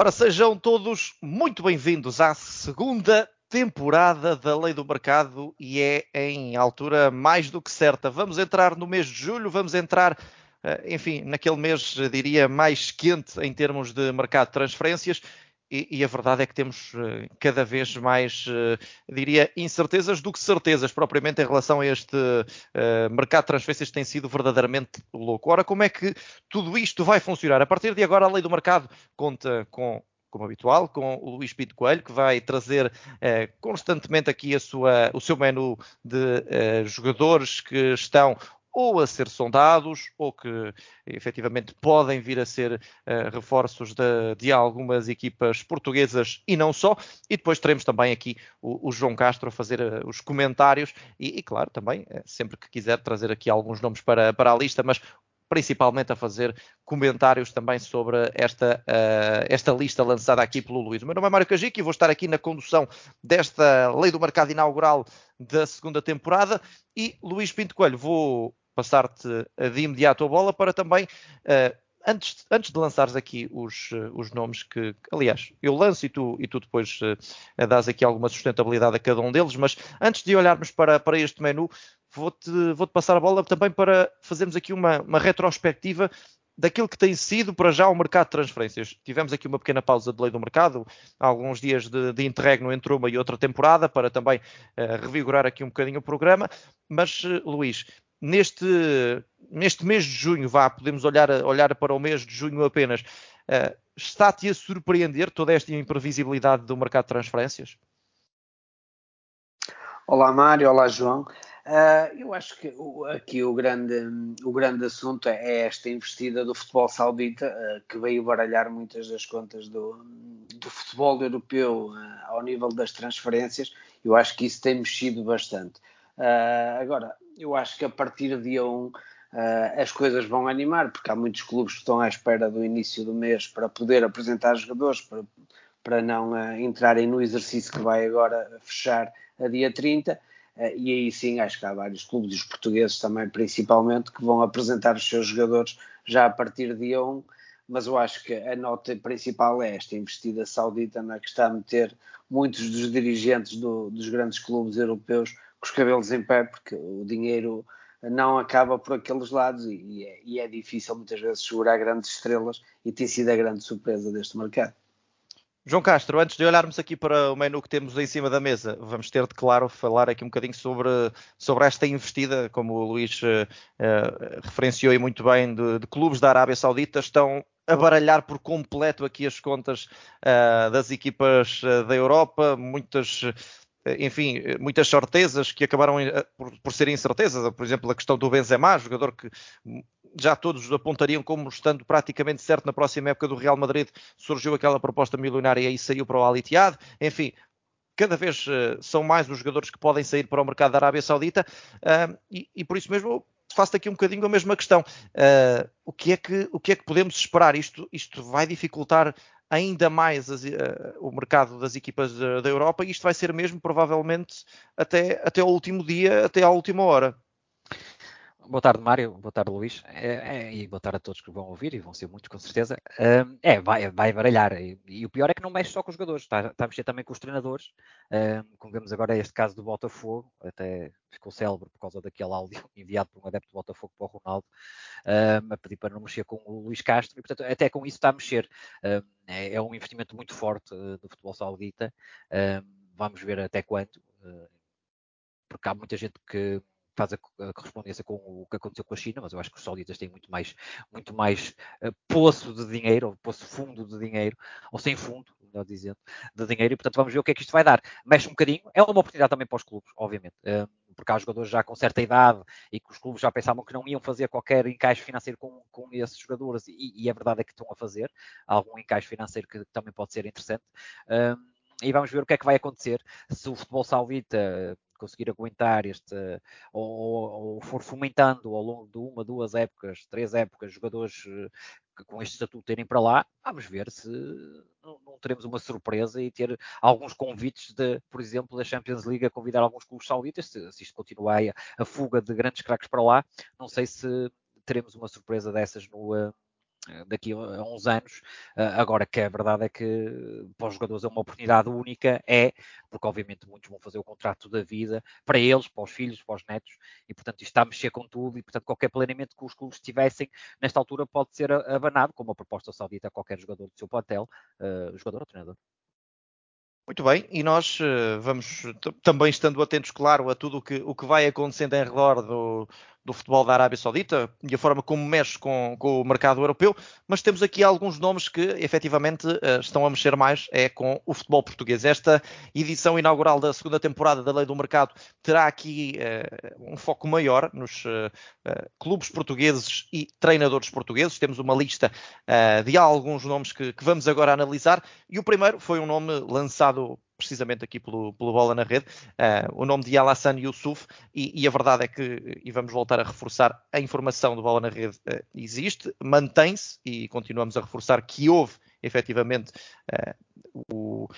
Ora, sejam todos muito bem-vindos à segunda temporada da Lei do Mercado e é em altura mais do que certa. Vamos entrar no mês de julho, vamos entrar, eh, enfim, naquele mês, diria, mais quente em termos de mercado de transferências e, e, a verdade é que temos uh, cada vez mais, uh, diria, incertezas do que certezas, propriamente em relação a este uh, mercado de transferências que tem sido verdadeiramente louco. Ora, como é que tudo isto vai funcionar? A partir de agora, a lei do mercado conta com como habitual, com o Luís Pinto Coelho, que vai trazer eh, constantemente aqui sua, o seu menu de eh, jogadores que estão ou a ser sondados, ou que efetivamente podem vir a ser uh, reforços de, de, algumas equipas portuguesas e não só. E depois teremos também aqui o, o João Castro a fazer uh, os comentários e, e claro, também, uh, sempre que quiser trazer aqui alguns nomes para, para a lista, mas principalmente a fazer comentários também sobre esta, uh, esta lista lançada aqui pelo Luís. O meu nome é Mário Cajique e vou estar aqui na condução desta Lei do Mercado Inaugural da segunda temporada. E Luís Pinto Coelho, vou passar-te de imediato a bola para também. Uh, antes, antes de lançares aqui os, os nomes que, aliás, eu lanço e tu, e tu depois uh, dás aqui alguma sustentabilidade a cada um deles, mas antes de olharmos para, para este menu, vou-te vou -te passar a bola também para fazermos aqui uma, uma retrospectiva daquilo que tem sido para já o mercado de transferências. Tivemos aqui uma pequena pausa de lei do mercado, alguns dias de, de interregno entre uma e outra temporada, para também uh, revigorar aqui um bocadinho o programa. Mas, uh, Luís, neste, neste mês de junho, vá, podemos olhar, olhar para o mês de junho apenas, uh, está-te a surpreender toda esta imprevisibilidade do mercado de transferências? Olá Mário, olá João. Uh, eu acho que o, aqui o grande, o grande assunto é esta investida do futebol saudita, uh, que veio baralhar muitas das contas do, do futebol europeu uh, ao nível das transferências. Eu acho que isso tem mexido bastante. agora, eu acho que a partir de dia 1 as coisas vão animar, porque há muitos clubes que estão à espera do início do mês para poder apresentar jogadores, para, para não entrarem no exercício que vai agora fechar a dia 30 eh, e aí sim acho que há vários clubes, os portugueses também principalmente, que vão apresentar os seus jogadores já a partir de dia 1, mas eu acho que a nota principal é esta investida saudita na que está a meter muitos dos dirigentes do, dos grandes clubes europeus com os cabelos em pé, porque o dinheiro não acaba por aqueles lados e, é, e é difícil muitas vezes segurar grandes estrelas e tem sido a grande surpresa deste mercado. João Castro, antes de olharmos aqui para o menu que temos em cima da mesa, vamos ter de, claro, falar aqui um bocadinho sobre, sobre esta investida, como o Luís uh, uh, referenciou e muito bem, de, de, clubes da Arábia Saudita, estão a baralhar por completo aqui as contas uh, das equipas da Europa, muitas enfim, muitas certezas que acabaram por, por serem incertezas. Por exemplo, a questão do Benzema, jogador que já todos apontariam como estando praticamente certo na próxima época do Real Madrid, surgiu aquela proposta milionária e saiu para o Al. Enfim, cada vez são mais os jogadores que podem sair para o mercado da Arábia Saudita e, e, por isso mesmo faço aqui um bocadinho a mesma questão. Uh, o, que é que, o que é que podemos esperar? Isto, isto vai dificultar ainda mais as, o mercado das equipas da Europa e isto vai ser mesmo provavelmente até, até o último dia, até à última hora. Boa tarde, Mário. Boa tarde, Luís. É, é, e boa tarde a todos que vão ouvir, e vão ser muitos, com certeza. É, vai, vai baralhar. E, e, o pior é que não mexe só com os jogadores, está, está a mexer também com os treinadores. Como vemos agora este caso do Botafogo, até ficou célebre por causa daquele áudio enviado por um adepto do Botafogo para o Ronaldo, a pedir para não mexer com o Luís Castro, e portanto até com isso está a mexer. É, é, um investimento muito forte uh, do futebol saudita. vamos ver até quando. Uh, porque há muita gente que faz a, correspondência com o que aconteceu com a China, mas eu acho que os sauditas têm muito mais, muito mais uh, poço de dinheiro, ou poço fundo de dinheiro, ou sem fundo, melhor dizendo, de dinheiro, e portanto vamos ver o que é que isto vai dar. Mexe um bocadinho, é uma oportunidade também para os clubes, obviamente. Uh, porque há jogadores já com certa idade e que os clubes já pensavam que não iam fazer qualquer encaixe financeiro com, com esses jogadores, e, e a verdade é que estão a fazer algum encaixe financeiro que também pode ser interessante. Uh, e vamos ver o que é que vai acontecer se o futebol saudita conseguir aguentar este, ou, ou, for fomentando ao longo de uma, duas épocas, três épocas, jogadores eh, que com este estatuto irem para lá, vamos ver se não, não, teremos uma surpresa e ter alguns convites de, por exemplo, da Champions League a convidar alguns clubes sauditas, se, se isto continuar a, a fuga de grandes craques para lá, não sei se teremos uma surpresa dessas no, eh, daqui a uns anos. Agora que a verdade é que para os jogadores é uma oportunidade única, é, porque obviamente muitos vão fazer o contrato da vida para eles, para os filhos, para os netos, e portanto isto está a mexer com tudo, e portanto qualquer planeamento que os clubes tivessem nesta altura pode ser abanado, como a proposta saudita a qualquer jogador do seu plantel, uh, jogador ou treinador. Muito bem, e nós uh, vamos também estando atentos, claro, a tudo o que, o que vai acontecendo em redor do, do futebol da Arábia Saudita e a forma como mexe com, com, o mercado europeu, mas temos aqui alguns nomes que efetivamente uh, estão a mexer mais é com o futebol português. Esta edição inaugural da segunda temporada da Lei do Mercado terá aqui uh, um foco maior nos uh, clubes portugueses e treinadores portugueses. Temos uma lista de alguns nomes que, que vamos agora analisar e o primeiro foi um nome lançado precisamente aqui pelo, pelo Bola na Rede, uh, o nome de Alassan Yusuf, e, e, a verdade é que, e vamos voltar a reforçar, a informação do Bola na Rede uh, existe, mantém-se, e continuamos a reforçar que houve efetivamente uh, o,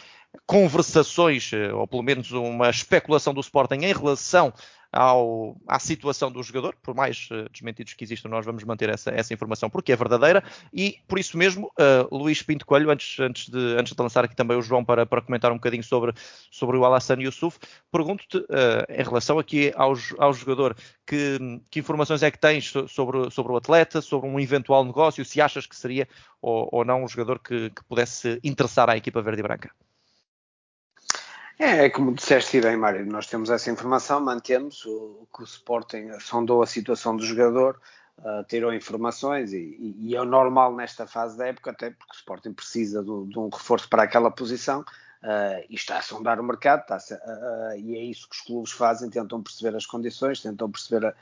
conversações, ou pelo menos uma especulação do Sporting em relação ao, à situação do jogador, por mais uh, desmentidos que existam, nós vamos manter essa, essa informação porque é verdadeira e por isso mesmo, uh, Luís Pinto Coelho, antes, antes, de, antes de lançar aqui também o João para, para comentar um bocadinho sobre, sobre o Alassane Yusuf, pergunto-te uh, em relação aqui ao, ao jogador, que, que, informações é que tens sobre, sobre o atleta, sobre um eventual negócio, se achas que seria ou, ou não um jogador que, que pudesse interessar à equipa verde e branca? É, é, como disseste bem, Mário, nós temos essa informação, mantemos o que o Sporting sondou a situação do jogador, uh, tirou informações e, e, é o normal nesta fase da época, até porque o Sporting precisa do, de um reforço para aquela posição uh, e está a sondar o mercado, a, uh, e é isso que os clubes fazem, tentam perceber as condições, tentam perceber a,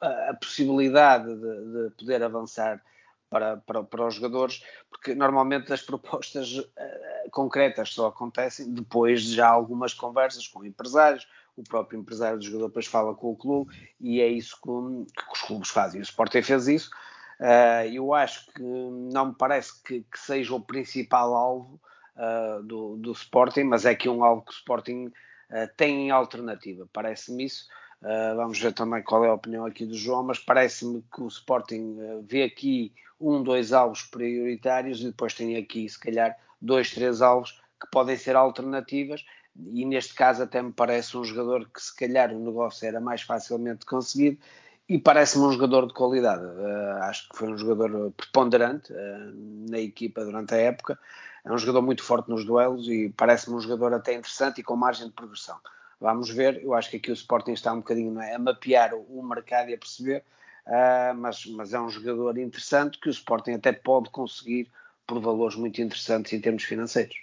a, a possibilidade de, de poder avançar para, para, para os jogadores, porque normalmente as propostas uh, concretas só acontecem depois de já algumas conversas com empresários, o próprio empresário do jogador depois fala com o clube e é isso que, que os clubes fazem. O Sporting fez isso. Uh, eu acho que não me parece que, que seja o principal alvo uh, do, do, Sporting, mas é que é um alvo que o Sporting tem em alternativa. Parece-me isso. Uh, vamos ver também qual é a opinião aqui do João, mas parece-me que o Sporting uh, vê aqui um, dois alvos prioritários e depois tem aqui, se calhar, dois, três alvos que podem ser alternativas. E neste caso, até me parece um jogador que, se calhar, o negócio era mais facilmente conseguido e parece-me um jogador de qualidade. Uh, acho que foi um jogador preponderante na equipa durante a época. É um jogador muito forte nos duelos e parece-me um jogador até interessante e com margem de progressão. Vamos ver, eu acho que aqui o Sporting está um bocadinho é, a mapear o, mercado e a perceber, uh, mas, mas é um jogador interessante que o Sporting até pode conseguir por valores muito interessantes em termos financeiros.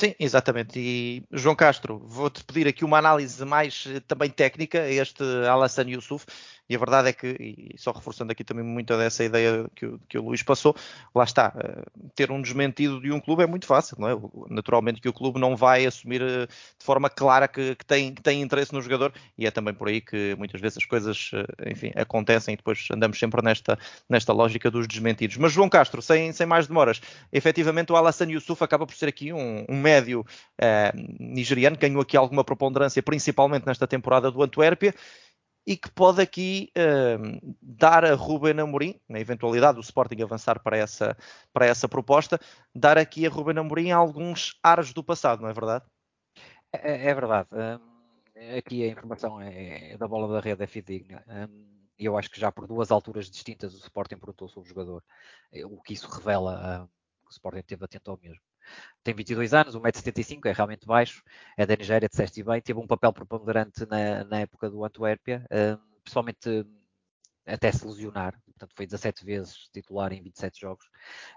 Sim, exatamente. E João Castro, vou-te pedir aqui uma análise mais eh, também técnica a este Alassan Yusuf. E a verdade é que, e só reforçando aqui também muito dessa ideia que o, que o Luís passou, lá está, eh, ter um desmentido de um clube é muito fácil, não é? Naturalmente que o clube não vai assumir eh, de forma clara que, que, tem, que tem interesse no jogador e é também por aí que muitas vezes as coisas, enfim, acontecem e depois andamos sempre nesta, nesta lógica dos desmentidos. Mas João Castro, sem, sem mais demoras, efetivamente o Alassan Yusuf acaba por ser aqui um, um médio eh, nigeriano, ganhou aqui alguma preponderância, principalmente nesta temporada do Antuérpia, e que pode aqui uh, dar a Ruben Amorim, na eventualidade do Sporting avançar para essa, para essa proposta, dar aqui a Ruben Amorim alguns ares do passado, não é verdade? É, é verdade. Um, aqui a informação é, é, da bola da rede é fidedigna. Um, eu acho que já por duas alturas distintas o Sporting perguntou sobre o jogador, o que isso revela uh, que o Sporting esteve atento ao mesmo tem 22 anos, 1,75m, é realmente baixo, é da Nigéria, disseste bem, teve um papel preponderante na, na época do Antuérpia, uh, principalmente até se lesionar, portanto foi 17 vezes titular em 27 jogos.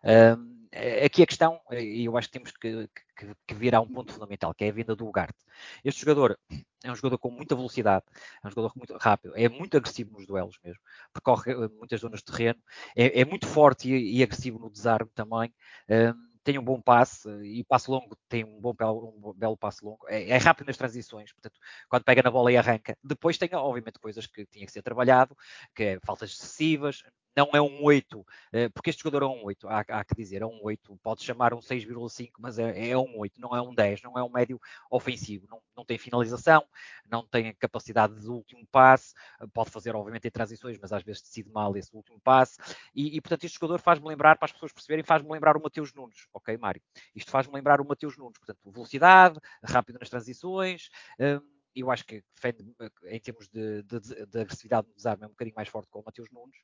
Uh, aqui a questão, e eu acho que temos que, que, que vir a um ponto fundamental, que é a vinda do Ugarte. Este jogador é um jogador com muita velocidade, é um jogador muito rápido, é muito agressivo nos duelos mesmo, percorre muitas zonas de terreno, é, é muito forte e, e, agressivo no desarme também. Uh, tem um bom passe e passe longo tem um bom um belo passe longo, é, é, rápido nas transições, portanto, quando pega na bola e arranca. Depois tem, obviamente, coisas que tinha que ser trabalhado, que é faltas excessivas, não é um 8, eh, porque este jogador é um 8, há, há que dizer, é um 8, pode chamar um 6,5, mas é, é, um 8, não é um 10, não é um médio ofensivo, não, não tem finalização, não tem capacidade de último passe, pode fazer obviamente em transições, mas às vezes decide mal esse último passe, e, e portanto este jogador faz-me lembrar, para as pessoas perceberem, faz-me lembrar o Mateus Nunes, ok Mário? Isto faz-me lembrar o Mateus Nunes, portanto velocidade, rápido nas transições, hum, eu acho que defende em termos de, de, de agressividade no desarme é um bocadinho mais forte que o Mateus Nunes.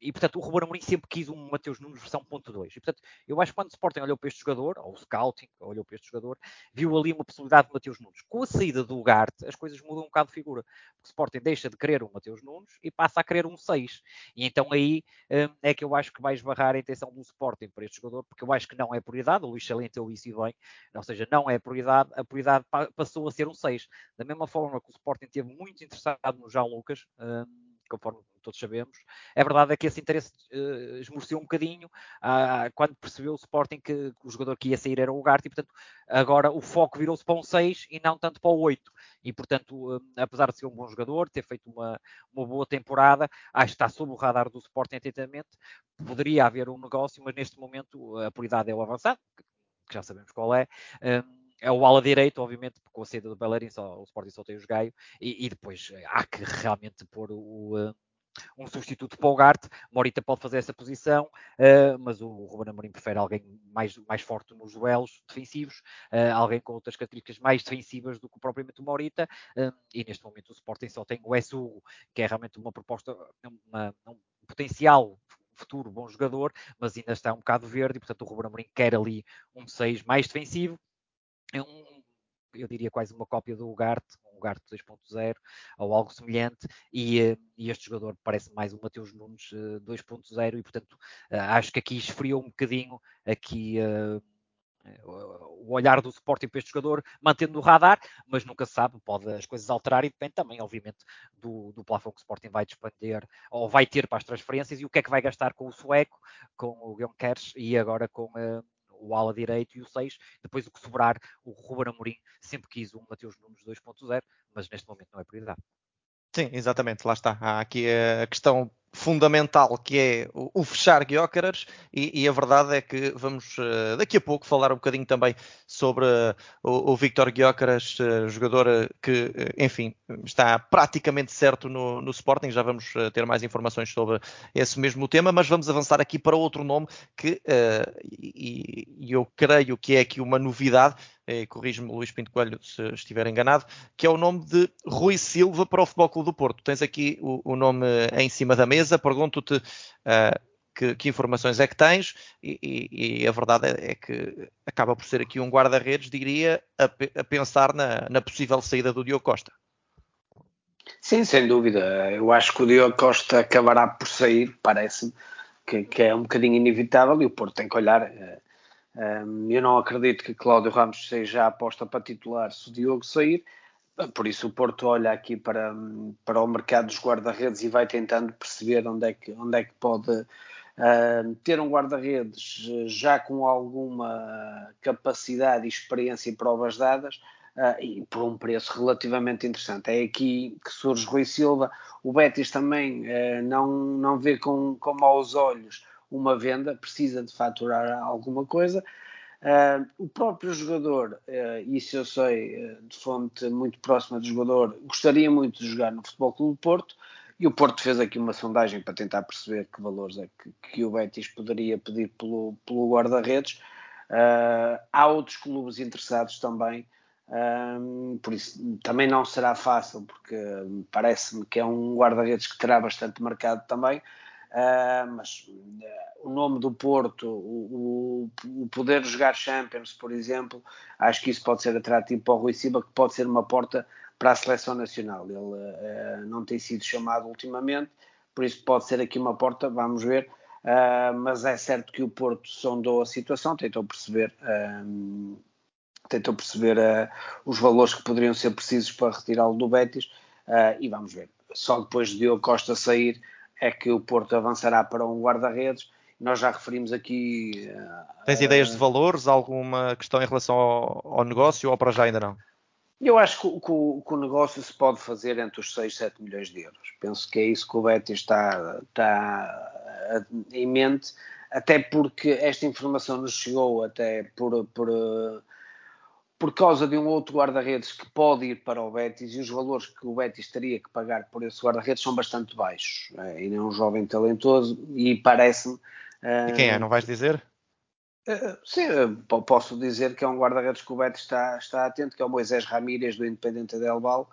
E portanto o Ruben Amorim sempre quis um Mateus Nunes versão ponto 2. E portanto, eu acho que quando o Sporting olhou para este jogador, ou o Scouting olhou para este jogador, viu ali uma possibilidade de Mateus Nunes. Com a saída do Ugarte, as coisas mudam um bocado de figura. Porque o Sporting deixa de querer um Mateus Nunes e passa a querer um 6. E então aí hum, é que eu acho que vai esbarrar a intenção do Sporting para este jogador, porque eu acho que não é prioridade, o Luís salientou isso e bem, ou seja, não é prioridade, a prioridade passou a ser um 6. Da mesma forma que o Sporting esteve muito interessado no João Lucas, hum, conforme todos sabemos. A verdade é que esse interesse uh, esmoreceu um bocadinho uh, quando percebeu o Sporting que, o jogador que ia sair era o Ugarte e, portanto, agora o foco virou-se para um 6 e não tanto para o 8. E, portanto, uh, apesar de ser um bom jogador, ter feito uma, uma boa temporada, acho que está sob o radar do Sporting atentamente. Poderia haver um negócio, mas neste momento a prioridade é o avançado, que já sabemos qual é. Um, é o ala direito, obviamente, com a saída do Bellerin só, o Sporting só tem os Gaio, e, e, depois há que realmente pôr o, um substituto para o Garte. Morita pode fazer essa posição, uh, mas o Ruben Amorim prefere alguém mais, mais forte nos duelos defensivos, uh, alguém com outras características mais defensivas do que propriamente o Morita. Uh, e neste momento o Sporting só tem o S. que é realmente uma proposta, uma, um potencial futuro bom jogador, mas ainda está um bocado verde e, portanto, o Ruben Amorim quer ali um 6 mais defensivo. Um, eu diria quase uma cópia do Ugarte, um Ugarte 2.0 ou algo semelhante, e, eh, e, este jogador parece mais um Mateus Nunes 2.0 eh, e portanto eh, acho que aqui esfriou um bocadinho aqui o olhar do Sporting para este jogador, mantendo o radar, mas nunca se sabe, pode as coisas alterar e depende também, obviamente, do, do plafond que o Sporting vai despender ou vai ter para as transferências e o que é que vai gastar com o sueco, com o Guilherme Kers e agora com, uh, o ala direito e o 6. Depois o que sobrar, o Ruben Amorim sempre quis o Mateus Nunes 2.0, mas neste momento não é prioridade. Sim, exatamente, lá está. Há aqui a questão fundamental que é o, fechar Gyökeres e, e, a verdade é que vamos uh, daqui a pouco falar um bocadinho também sobre uh, o, o Victor Gyökeres, uh, jogador que, enfim, está praticamente certo no, no Sporting, já vamos ter mais informações sobre esse mesmo tema, mas vamos avançar aqui para outro nome que, e, e eu creio que é aqui uma novidade, corrijo-me Luís Pinto Coelho se estiver enganado, que é o nome de Rui Silva para o Futebol Clube do Porto. Tens aqui o, o nome em cima da mesa, pergunto-te uh, que, que, informações é que tens e, e, e, a verdade é, é, que acaba por ser aqui um guarda-redes, diria, a, a pensar na, na, possível saída do Diogo Costa. Sim, sem dúvida. Eu acho que o Diogo Costa acabará por sair, parece-me, que, que, é um bocadinho inevitável e o Porto tem que olhar. Eh, eh, eu não acredito que Cláudio Ramos seja a aposta para titular se o Diogo sair, por isso o Porto olha aqui para, para o mercado dos guarda-redes e vai tentando perceber onde é que, onde é que pode uh, ter um guarda-redes já com alguma capacidade, experiência e provas dadas uh, e por um preço relativamente interessante. É aqui que surge Rui Silva. O Betis também uh, não, não vê com, com maus olhos uma venda, precisa de faturar alguma coisa. Uh, o próprio jogador, uh, isso eu sei uh, de fonte muito próxima do jogador, gostaria muito de jogar no Futebol Clube do Porto e o Porto fez aqui uma sondagem para tentar perceber que valores é que, que o Betis poderia pedir pelo, pelo guarda-redes. há outros clubes interessados também, por isso também não será fácil, porque parece-me que é um guarda-redes que terá bastante mercado também. Uh, mas uh, o nome do Porto, o, o, o, poder jogar Champions, por exemplo, acho que isso pode ser atrativo para o Rui Silva, que pode ser uma porta para a seleção nacional. Ele uh, não tem sido chamado ultimamente, por isso pode ser aqui uma porta, vamos ver. mas é certo que o Porto sondou a situação, tentou perceber, tentou perceber os valores que poderiam ser precisos para retirá-lo do Betis e vamos ver. Só depois de Diogo Costa sair é que o Porto avançará para um guarda-redes. Nós já referimos aqui. Uh, Tens ideias de valores? Alguma questão em relação ao, ao negócio ou para já ainda não? Eu acho que, que, que, o negócio se pode fazer entre os 6 e 7 milhões de euros. Penso que é isso que o Betis está, está em mente, até porque esta informação nos chegou até por, por, por causa de um outro guarda-redes que pode ir para o Betis e os valores que o Betis teria que pagar por esse guarda-redes são bastante baixos. Ainda é um jovem talentoso e parece-me. E quem é? Não vais dizer? Eh, sim, posso dizer que é um guarda-redes que o Betis está, está atento, que é o Moisés Ramírez do Independente del Val.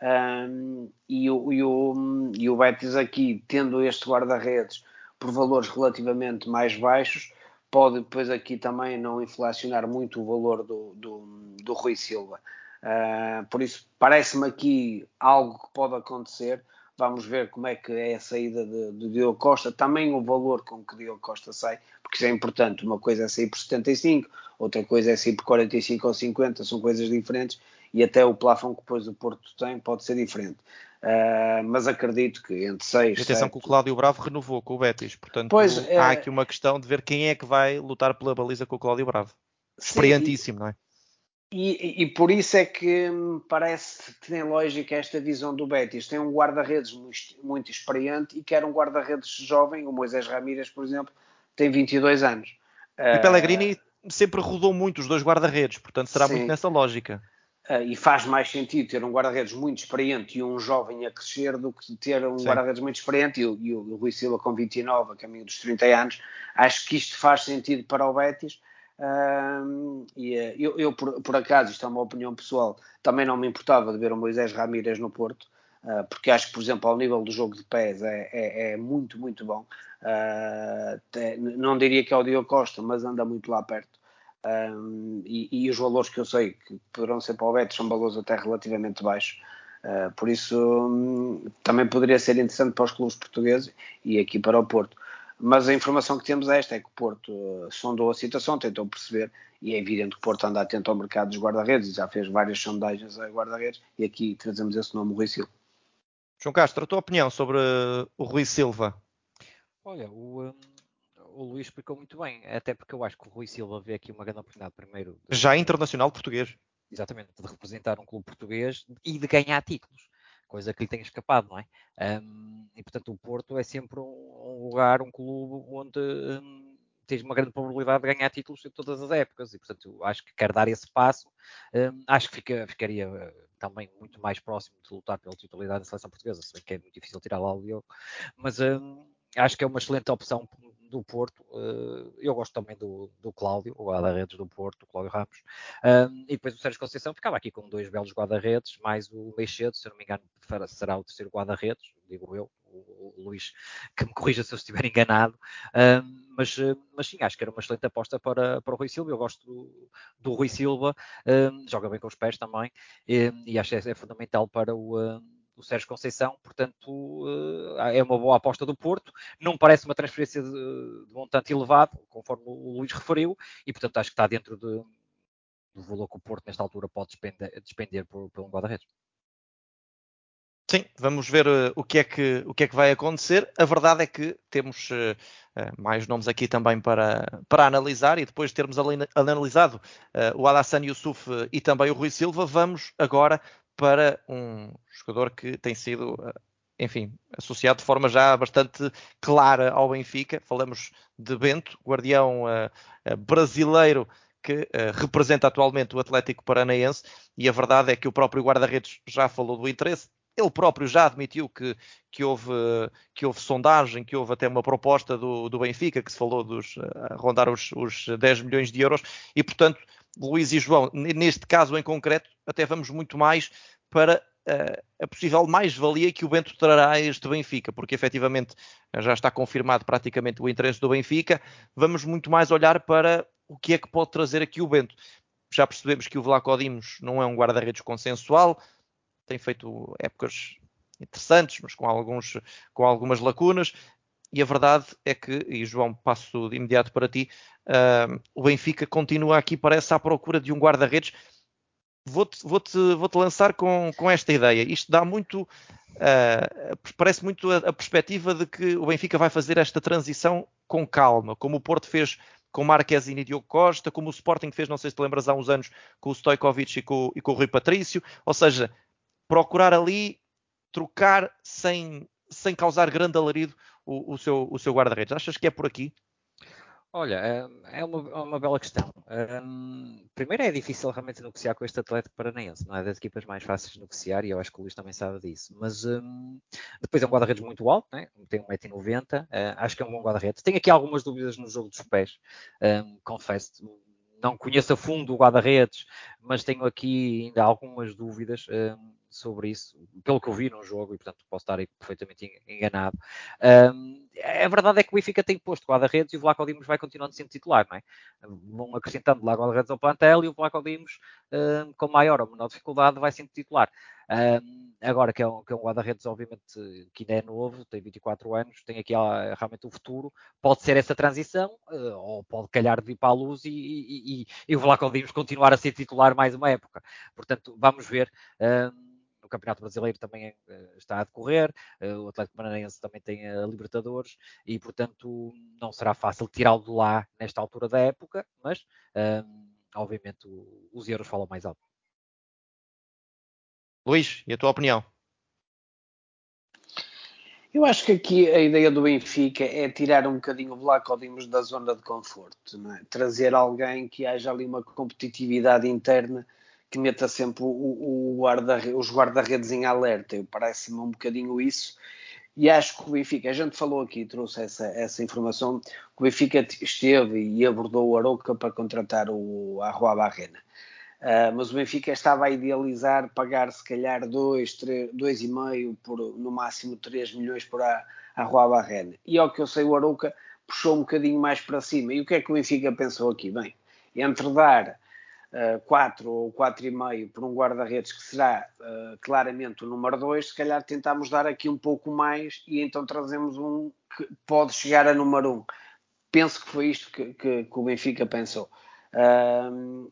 Um, e, o, e, o, e o Betis aqui, tendo este guarda-redes por valores relativamente mais baixos, pode depois aqui também não inflacionar muito o valor do, do, do Rui Silva. Uh, por isso, parece-me aqui algo que pode acontecer. Vamos ver como é que é a saída de, de Diogo Costa, também o valor com que Diogo Costa sai, porque isso é importante. Uma coisa é sair por 75, outra coisa é sair por 45 ou 50, são coisas diferentes e até o plafond que depois o Porto tem pode ser diferente. Uh, mas acredito que entre 6 e atenção 7... que o Cláudio Bravo renovou com o Betis, portanto pois, há uh... aqui uma questão de ver quem é que vai lutar pela baliza com o Cláudio Bravo. Experientíssimo, não é? E, e, por isso é que me parece que tem lógica esta visão do Betis. Tem um guarda-redes muito, muito, experiente e quer um guarda-redes jovem, o Moisés Ramírez, por exemplo, tem 22 anos. E uh, Pellegrini sempre rodou muito os dois guarda-redes, portanto será sim. muito nessa lógica. Uh, e faz mais sentido ter um guarda-redes muito experiente e um jovem a crescer do que ter um guarda-redes muito experiente e, o, e o Rui Silva com 29, a caminho dos 30 anos. Acho que isto faz sentido para o Betis e eh, eu, eu por, por, acaso, isto é uma opinião pessoal, também não me importava de ver o Moisés Ramírez no Porto, uh, porque acho que, por exemplo, ao nível do jogo de pés é, é, é muito, muito bom. Uh, não diria que é o Diogo Costa, mas anda muito lá perto. Um, e, e, os valores que eu sei que poderão ser para o Betis são valores até relativamente baixos. Uh, por isso, um, também poderia ser interessante para os clubes portugueses e aqui para o Porto. Mas a informação que temos é esta: é que o Porto uh, sondou a situação, tentou perceber, e é evidente que o Porto anda atento ao mercado dos guarda-redes, já fez várias sondagens a guarda-redes, e aqui trazemos esse nome, Rui Silva. João Castro, a tua opinião sobre o Rui Silva? Olha, o, um, o Luís explicou muito bem, até porque eu acho que o Rui Silva vê aqui uma grande oportunidade, primeiro. De... Já internacional português. Exatamente, de representar um clube português e de ganhar títulos coisa que lhe tem escapado, não é? Um, e portanto o Porto é sempre um, lugar, um clube onde um, tens uma grande probabilidade de ganhar títulos em todas as épocas e portanto acho que quer dar esse passo, hum, acho que fica, ficaria eh, também muito mais próximo de lutar pela titularidade da seleção portuguesa, se bem que é muito difícil tirar lá o Diogo, mas hum, acho que é uma excelente opção do Porto. Uh, eu gosto também do, do Cláudio, o guarda-redes do Porto, o Cláudio Ramos. E depois o Sérgio Conceição ficava aqui com dois belos guarda-redes, mais o Meixedo, se não me engano, será o terceiro guarda-redes, digo eu, o, Luís, que me corrija se eu estiver enganado. Mas, mas sim, acho que era uma excelente aposta para, para o Rui Silva. Eu gosto do, do Rui Silva, joga bem com os pés também, e, e acho que é, é fundamental para o o Sérgio Conceição, portanto eh, é uma boa aposta do Porto, não parece uma transferência de, de montante elevado, conforme o Luís referiu, e portanto acho que está dentro de, do valor que o Porto nesta altura pode despender, despender por, por um guarda-redes. Sim, vamos ver uh, o, que é que, o que é que vai acontecer. A verdade é que temos uh, mais nomes aqui também para, para analisar e depois de termos analisado o Alassane Yusuf e também o Rui Silva, vamos agora para um jogador que tem sido, eh, enfim, associado de forma já bastante clara ao Benfica. Falamos de Bento, guardião uh, brasileiro que uh, representa atualmente o Atlético Paranaense, e a verdade é que o próprio guarda-redes já falou do interesse. Ele próprio já admitiu que, que, houve, que houve sondagem, que houve até uma proposta do, do Benfica, que se falou dos uh, rondar os, os 10 milhões de euros, e portanto Luís e João, neste caso em concreto, até vamos muito mais para uh, a possível mais-valia que o Bento trará a este Benfica, porque efetivamente já está confirmado praticamente o interesse do Benfica. Vamos muito mais olhar para o que é que pode trazer aqui o Bento. Já percebemos que o Vlaco Dimos não é um guarda-redes consensual, tem feito épocas interessantes, mas com, alguns, com algumas lacunas. E a verdade é que, e João, passo de imediato para ti, uh, o Benfica continua aqui, parece, à procura de um guarda-redes. Vou-te vou -te, vou -te lançar com, com esta ideia. Isto dá muito, uh, parece muito a, a, perspectiva de que o Benfica vai fazer esta transição com calma, como o Porto fez com Marquezine e Diogo Costa, como o Sporting fez, não sei se te lembras, há uns anos com o Stojkovic e com, e com o Rui Patrício. Ou seja, procurar ali trocar sem, sem causar grande alarido o, o seu, o seu guarda-redes. Achas que é por aqui? Olha, é, é uma, é uma bela questão. Um, primeiro é difícil realmente negociar com este Atlético Paranaense, não é das equipas mais fáceis de negociar e eu acho que o Luís também sabe disso. Mas um, depois é um guarda-redes muito alto, né? tem 1,90m, uh, acho que é um bom guarda-redes. Tenho aqui algumas dúvidas no jogo dos pés, um, confesso. Não conheço a fundo o guarda-redes, mas tenho aqui ainda algumas dúvidas sobre isso, pelo que eu vi no jogo, e portanto posso estar perfeitamente enganado. Um, a verdade é que o Benfica tem posto guarda-redes e o Vlaco Dimos vai continuando sendo titular, não é? Vão acrescentando lá guarda-redes ao plantel e o Vlaco Dimos, um, com maior ou menor dificuldade, vai sendo titular. Um, agora que é um, que é um guarda-redes, obviamente, que ainda é novo, tem 24 anos, tem aqui uh, realmente o futuro, pode ser essa transição, uh, ou pode calhar de vir para a luz e, e, e, e o Vlaco Dimos continuar a ser titular mais uma época. Portanto, vamos ver. Um, o Campeonato Brasileiro também uh, está a decorrer, uh, o Atlético Paranaense também tem a Libertadores e, portanto, não será fácil tirá-lo de lá nesta altura da época, mas, uh, obviamente, os euros falam mais alto. Luís, e a tua opinião? Eu acho que aqui a ideia do Benfica é tirar um bocadinho o Vlaco Dimos da zona de conforto, é? trazer alguém que haja ali uma competitividade interna que meta sempre o, o guarda, os guarda-redes em alerta. Parece-me um bocadinho isso. E acho que o Benfica, a gente falou aqui, trouxe essa, essa informação, que o Benfica esteve e abordou o Arouca para contratar o Arroa Barrena. Uh, mas o Benfica estava a idealizar pagar se calhar 2,5 por no máximo 3 milhões por a, a Rua Barrena. E ao que eu sei, o Arouca puxou um bocadinho mais para cima. E o que é que o Benfica pensou aqui? Bem, entre dar 4 uh, ou 4,5 por um guarda-redes que será uh, claramente o número 2, se calhar tentamos dar aqui um pouco mais e então trazemos um que pode chegar a número 1. Um. Penso que foi isto que, que, que o Benfica pensou.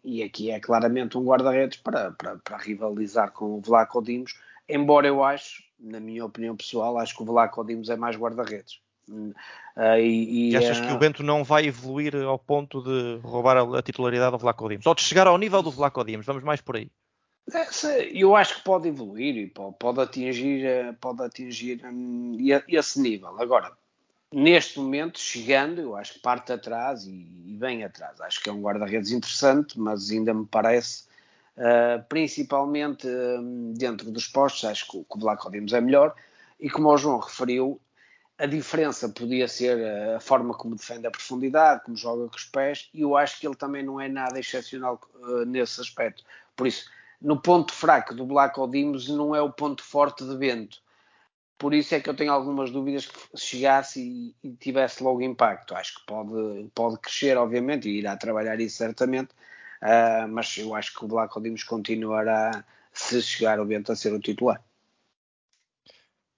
E aqui é claramente um guarda-redes para, para, para, rivalizar com o Vlaco Dimos, embora eu acho, na minha opinião pessoal, acho que o Vlaco Dimos é mais guarda-redes. Uh, e, e, achas uh... que o Bento não vai evoluir ao ponto de roubar a, a titularidade do Vlaco Dimos? Ou de chegar ao nível do Vlaco Dimos? Vamos mais por aí. É, eu acho que pode evoluir e pode, atingir, eh, pode atingir um, esse nível. Agora, neste momento, chegando, eu acho que parte atrás e, bem atrás. Acho que é um guarda-redes interessante, mas ainda me parece, uh, principalmente um, dentro dos postos, acho que o, que o Vlaco Dimos é melhor. E como o João referiu, a diferença podia ser a forma como defende a profundidade, como joga com os pés, e eu acho que ele também não é nada excepcional uh, nesse aspecto. Por isso, no ponto fraco do Black Odimos não é o ponto forte de Bento. Por isso é que eu tenho algumas dúvidas que chegasse e, e tivesse logo impacto. Acho que pode, pode crescer, obviamente, e irá trabalhar isso certamente, uh, mas eu acho que o Black Odimos continuará, se chegar o Bento, a ser o titular.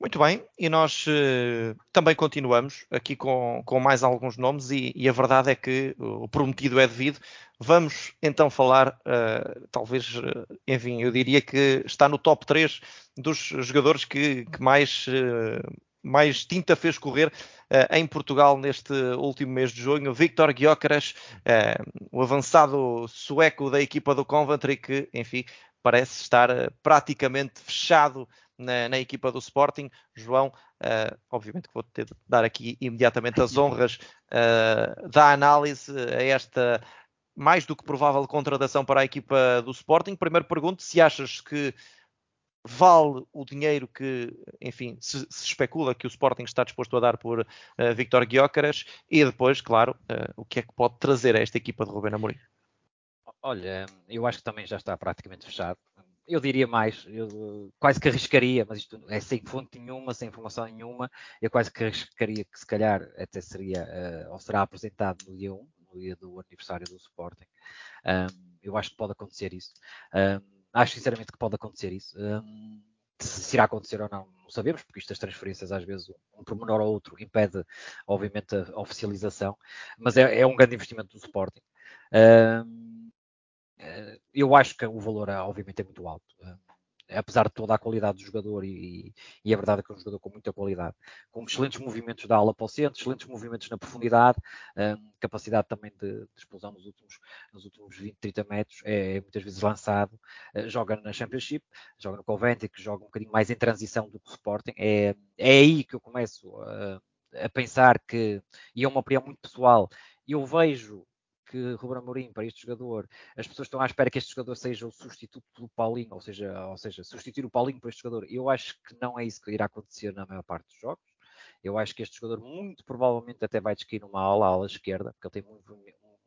Muito bem, e nós uh, também continuamos aqui com, com mais alguns nomes, e, e, a verdade é que o prometido é devido. Vamos então falar, uh, talvez, uh, enfim, eu diria que está no top 3 dos jogadores que, que mais, mais tinta fez correr em Portugal neste último mês de junho. Victor Gyökeres, o avançado sueco da equipa do Coventry, que, enfim, parece estar praticamente fechado na, na equipa do Sporting. João, uh, obviamente que vou ter de dar aqui imediatamente as honras uh, da análise a esta mais do que provável contratação para a equipa do Sporting. Primeiro pergunto se achas que vale o dinheiro que, enfim, se, se, especula que o Sporting está disposto a dar por uh, Victor Gyökeres e depois, claro, uh, o que é que pode trazer a esta equipa de Rubén Amorim? Olha, eu acho que também já está praticamente fechado eu diria mais, eu quase que arriscaria, mas isto é sem fonte nenhuma, sem informação nenhuma, eu quase que arriscaria que se calhar até seria, uh, ou será apresentado no dia 1, no dia do aniversário do Sporting. Um, eu acho que pode acontecer isso. Um, acho sinceramente que pode acontecer isso. Um, se irá acontecer ou não, não sabemos, porque isto das transferências, às vezes, um pormenor ou outro impede, obviamente, a oficialização, mas é, é um grande investimento do Sporting. Um, eu acho que o valor, obviamente, é muito alto. apesar de toda a qualidade do jogador, e, e, é verdade que é um jogador com muita qualidade, com excelentes movimentos da ala para o centro, excelentes movimentos na profundidade, capacidade também de, de, explosão nos últimos, nos últimos 20, 30 metros, é, é muitas vezes lançado, joga na Championship, joga no Coventry, que joga um bocadinho mais em transição do que o Sporting, é, é aí que eu começo a, a pensar que, e é uma opinião muito pessoal, eu vejo que Ruben Amorim, para este jogador, as pessoas estão à espera que este jogador seja o substituto do Paulinho, ou seja, ou seja, substituir o Paulinho para este jogador. Eu acho que não é isso que irá acontecer na maior parte dos jogos. Eu acho que este jogador muito provavelmente até vai descair numa ala, ala esquerda, porque ele tem muito,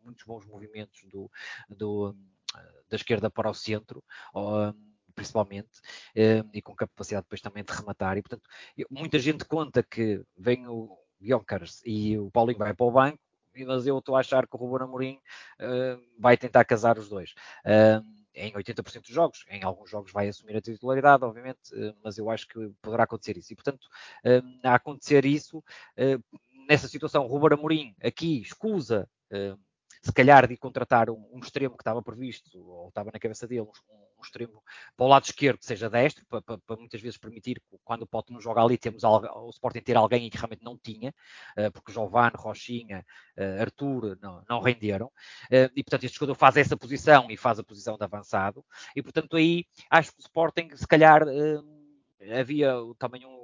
muitos bons movimentos do, do, da esquerda para o centro. principalmente, e com capacidade depois também de rematar. E, portanto, muita gente conta que vem o Jonkers e o Paulinho vai para o banco, mas eu estou a achar que o Ruben Amorim uh, vai tentar casar os dois. Uh, em 80% dos jogos, em alguns jogos vai assumir a titularidade, obviamente, uh, mas eu acho que poderá acontecer isso. E, portanto, a acontecer isso, nessa situação, o Ruben Amorim aqui escusa se calhar de contratar um, um, extremo que estava previsto, ou estava na cabeça dele, um, um extremo para o lado esquerdo que seja destro, para, para, para muitas vezes permitir que quando o Pote não joga ali, temos o Sporting ter alguém que realmente não tinha, uh, porque Giovanni, Rochinha, uh, Arthur não, não renderam, uh, e portanto este jogador faz essa posição e faz a posição de avançado, e portanto aí acho que o Sporting se calhar havia também um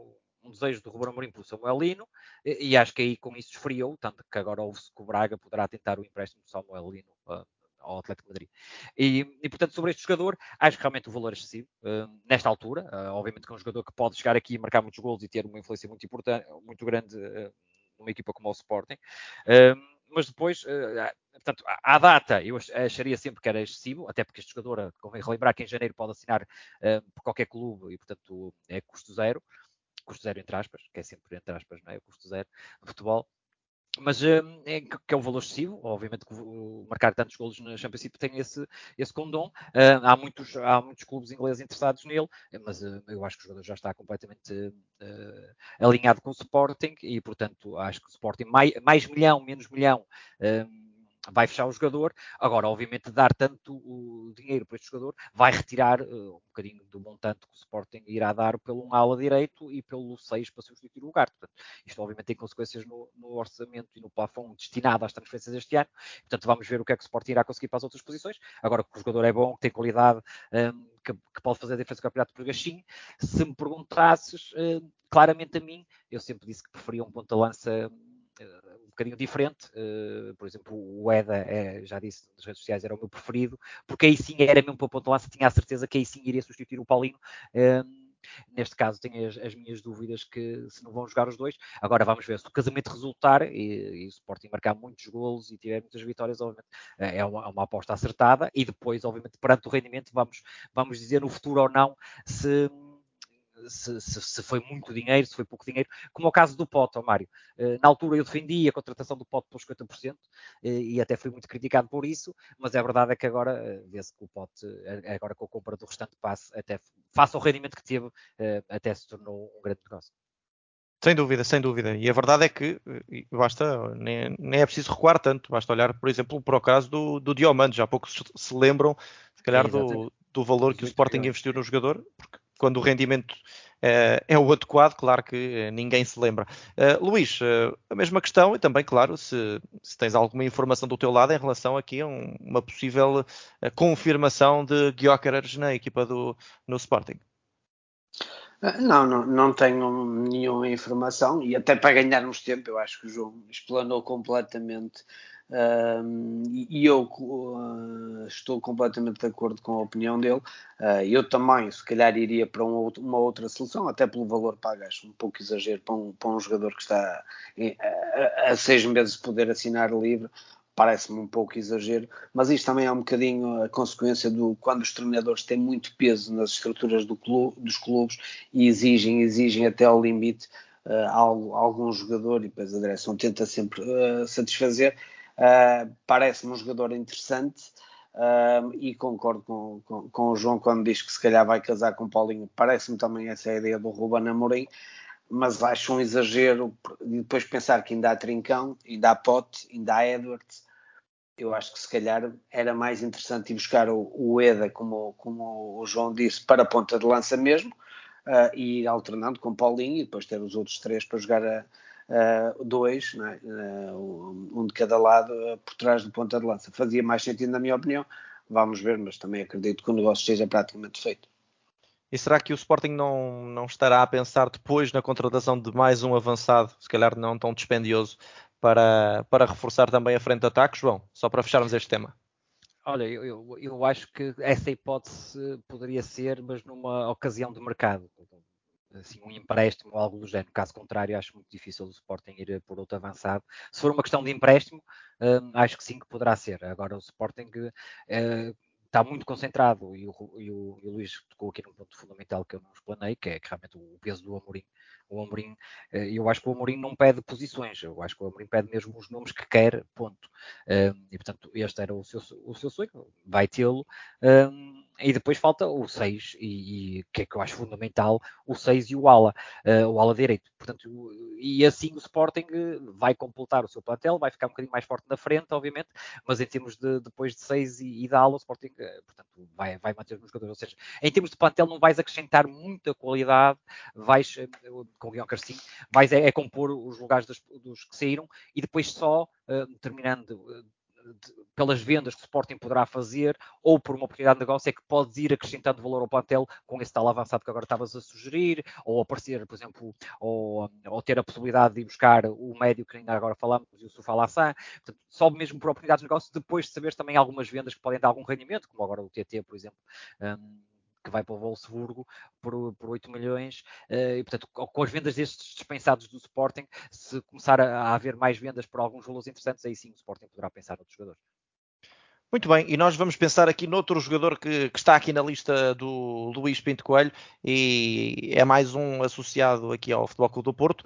um desejo do Ruben Amorim pelo Samuel Lino, e, e, acho que aí com isso esfriou, tanto que agora ouve-se que o Braga poderá tentar o empréstimo do Samuel Lino uh, ao Atlético Madrid. E, e, portanto, sobre este jogador, acho que realmente o valor é excessivo, uh, nesta altura, uh, obviamente que é um jogador que pode chegar aqui e marcar muitos gols e ter uma influência muito importante, muito grande numa equipa como o Sporting, mas depois, portanto, à data, eu acharia sempre que era excessivo, até porque este jogador, convém relembrar que em janeiro pode assinar por qualquer clube e, portanto, é custo zero custo zero entre aspas, que é sempre entre aspas, não é? O custo zero no futebol. Mas hum, é, que é um valor excessivo, obviamente que marcar tantos golos na Championship tem esse, esse condom. Uh, há, muitos, há muitos clubes ingleses interessados nele, mas uh, eu acho que o jogador já está completamente alinhado com o Sporting e, portanto, acho que o Sporting mais, mais milhão, menos milhão hum, vai fechar o jogador. Agora, obviamente, dar tanto o dinheiro para este jogador vai retirar uh, um bocadinho do montante que o Sporting irá dar pelo um ala direito e pelo 6 para substituir o lugar. Portanto, isto obviamente tem consequências no, no, orçamento e no plafond destinado às transferências este ano. Portanto, vamos ver o que é que o Sporting irá conseguir para as outras posições. Agora que o jogador é bom, que tem qualidade, um, ehm, que, que, pode fazer a defesa do campeonato por gastinho, se me perguntasses, uh, claramente a mim, eu sempre disse que preferia um ponta-lança um bocadinho diferente. Uh, por exemplo, o EDA, é, já disse nas redes sociais, era o meu preferido, porque aí sim era mesmo para de lança, tinha a certeza que aí sim iria substituir o Paulinho. Uh, neste caso tenho as, as, minhas dúvidas que se não vão jogar os dois. Agora vamos ver se o casamento resultar e, e o Sporting marcar muitos golos e tiver muitas vitórias, obviamente é uma, é uma, aposta acertada e depois, obviamente, perante o rendimento, vamos, vamos dizer no futuro ou não se se, se, se, foi muito dinheiro, se foi pouco dinheiro, como é o caso do Pote, Mário. Eh, na altura eu defendi a contratação do Pote pelos 50% eh, e até fui muito criticado por isso, mas a verdade é que agora eh, vê-se que o Pote, agora com a compra do restante passe, até face ao rendimento que teve, até se tornou um grande negócio. Sem dúvida, sem dúvida. E a verdade é que basta, nem, nem é preciso recuar tanto, basta olhar, por exemplo, para o caso do, do Diomande. Já pouco se, se lembram, se calhar, do, do valor que o Sporting investiu no jogador, porque quando o rendimento uh, é o adequado, claro que uh, ninguém se lembra. Uh, Luís, a mesma questão e também, claro, se, se, tens alguma informação do teu lado em relação aqui a um, uma possível confirmação de Gyökeres na equipa do no Sporting. Não, não, não tenho nenhuma informação e até para ganharmos tempo, eu acho que o João explanou completamente e eu uh, estou completamente de acordo com a opinião dele. Uh, eu também, se calhar, iria para um, uma outra solução, até pelo valor pago. Acho um pouco exagero para um, para um jogador que está em, a, a, seis meses de poder assinar livre. Parece-me um pouco exagero, mas isto também é um bocadinho a consequência do quando os treinadores têm muito peso nas estruturas do clube, dos clubes e exigem, exigem até ao limite uh, algum jogador e depois a direção tenta sempre uh, satisfazer Uh, Parece-me um jogador interessante uh, e concordo com, com, com, o João quando diz que se calhar vai casar com o Paulinho. Parece-me também essa a ideia do Ruben Amorim, mas acho um exagero e depois pensar que ainda há Trincão, ainda há Pote, ainda há Edwards. eu acho que se calhar era mais interessante ir buscar o, o EDA, como, como o João disse, para a ponta de lança mesmo, uh, e ir alternando com Paulinho e depois ter os outros três para jogar a, uh, dois, uh, um de cada lado, uh, por trás do ponta de lança. Fazia mais sentido, na minha opinião. Vamos ver, mas também acredito que o negócio esteja praticamente feito. E será que o Sporting não, não estará a pensar depois na contratação de mais um avançado, se calhar não tão dispendioso, para, para reforçar também a frente de ataque, João? Só para fecharmos este tema. Olha, eu, eu, eu, acho que essa hipótese poderia ser, mas numa ocasião de mercado assim, um empréstimo ou algo do género. Caso contrário, acho muito difícil o Sporting ir por outro avançado. Se for uma questão de empréstimo, hum, acho que sim que poderá ser. Agora o Sporting uh, está muito concentrado e o, e, o, e o, Luís tocou aqui num ponto fundamental que eu não explanei, que é que realmente o peso do Amorim. O Amorim, eh, eu acho que o Amorim não pede posições, eu acho que o Amorim pede mesmo os nomes que quer, ponto. Hum, e portanto, este era o seu, o seu sonho, vai tê-lo. E depois falta o 6, e, e que é que eu acho fundamental, o 6 e o ala, uh, o ala direito. Portanto, e assim o Sporting vai completar o seu plantel, vai ficar um bocadinho mais forte na frente, obviamente, mas em termos de depois de 6 e, e da ala, o Sporting, uh, portanto, vai, vai manter os jogadores. Ou seja, em termos de plantel não vais acrescentar muita qualidade, vais, uh, com o Guilherme Carcinho, vais é, é, compor os lugares dos, dos, que saíram e depois só, terminando de, pelas vendas que o Sporting poderá fazer ou por uma oportunidade de negócio é que podes ir acrescentando valor ao plantel com esse tal avançado que agora estavas a sugerir, ou aparecer, por exemplo, ou, ou ter a possibilidade de ir buscar o médio que ainda agora falamos, o Yusuf Alassane, portanto, só mesmo por oportunidades de negócio, depois de saber também algumas vendas que podem dar algum rendimento, como agora o TT, por exemplo, um, que vai para o Wolfsburgo por, por 8 milhões. Uh, e, portanto, com as vendas destes dispensados do Sporting, se começar a, a, haver mais vendas por alguns valores interessantes, aí sim o Sporting poderá pensar noutros jogadores. Muito bem, e nós vamos pensar aqui noutro jogador que, que, está aqui na lista do Luís Pinto Coelho e é mais um associado aqui ao Futebol Clube do Porto,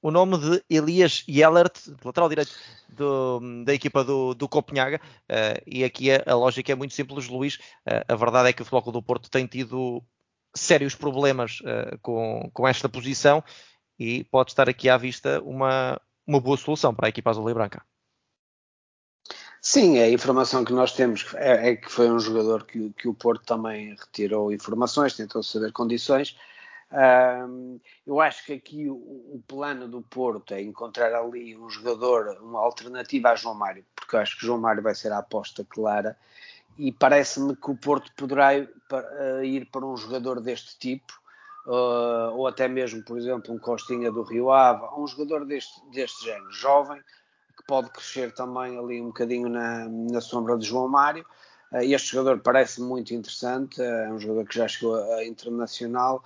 o nome de Elias Yellert, lateral direito do, da equipa do, do Copenhaga. Uh, e aqui a, a, lógica é muito simples, Luís. Uh, a verdade é que o Futebol do Porto tem tido sérios problemas uh, com, com esta posição e pode estar aqui à vista uma, uma boa solução para a equipa azul e branca. Sim, a informação que nós temos é, é que foi um jogador que, que, o Porto também retirou informações, tentou saber condições eu acho que aqui o, o, plano do Porto é encontrar ali um jogador, uma alternativa a João Mário, porque eu acho que João Mário vai ser a aposta clara e parece-me que o Porto poderá ir para um jogador deste tipo, uh, ou até mesmo, por exemplo, um Costinha do Rio Ave, um jogador deste, deste género, jovem, que pode crescer também ali um bocadinho na, na sombra de João Mário. Uh, este jogador parece muito interessante, é um jogador que já chegou a internacional,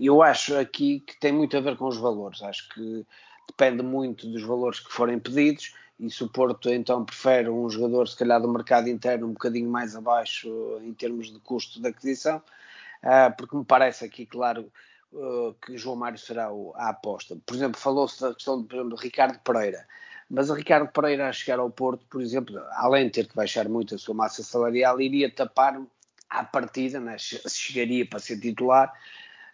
eu acho aqui que tem muito a ver com os valores. Acho que depende muito dos valores que forem pedidos. E se o Porto então prefere um jogador, se calhar, do mercado interno um bocadinho mais abaixo em termos de custo de aquisição, ah, porque me parece aqui, claro, ah, que João Mário será a aposta. Por exemplo, falou-se da questão de, exemplo, Ricardo Pereira. Mas Ricardo Pereira, a chegar ao Porto, por exemplo, além de ter que baixar muito a sua massa salarial, iria tapar à partida, né, chegaria para ser titular,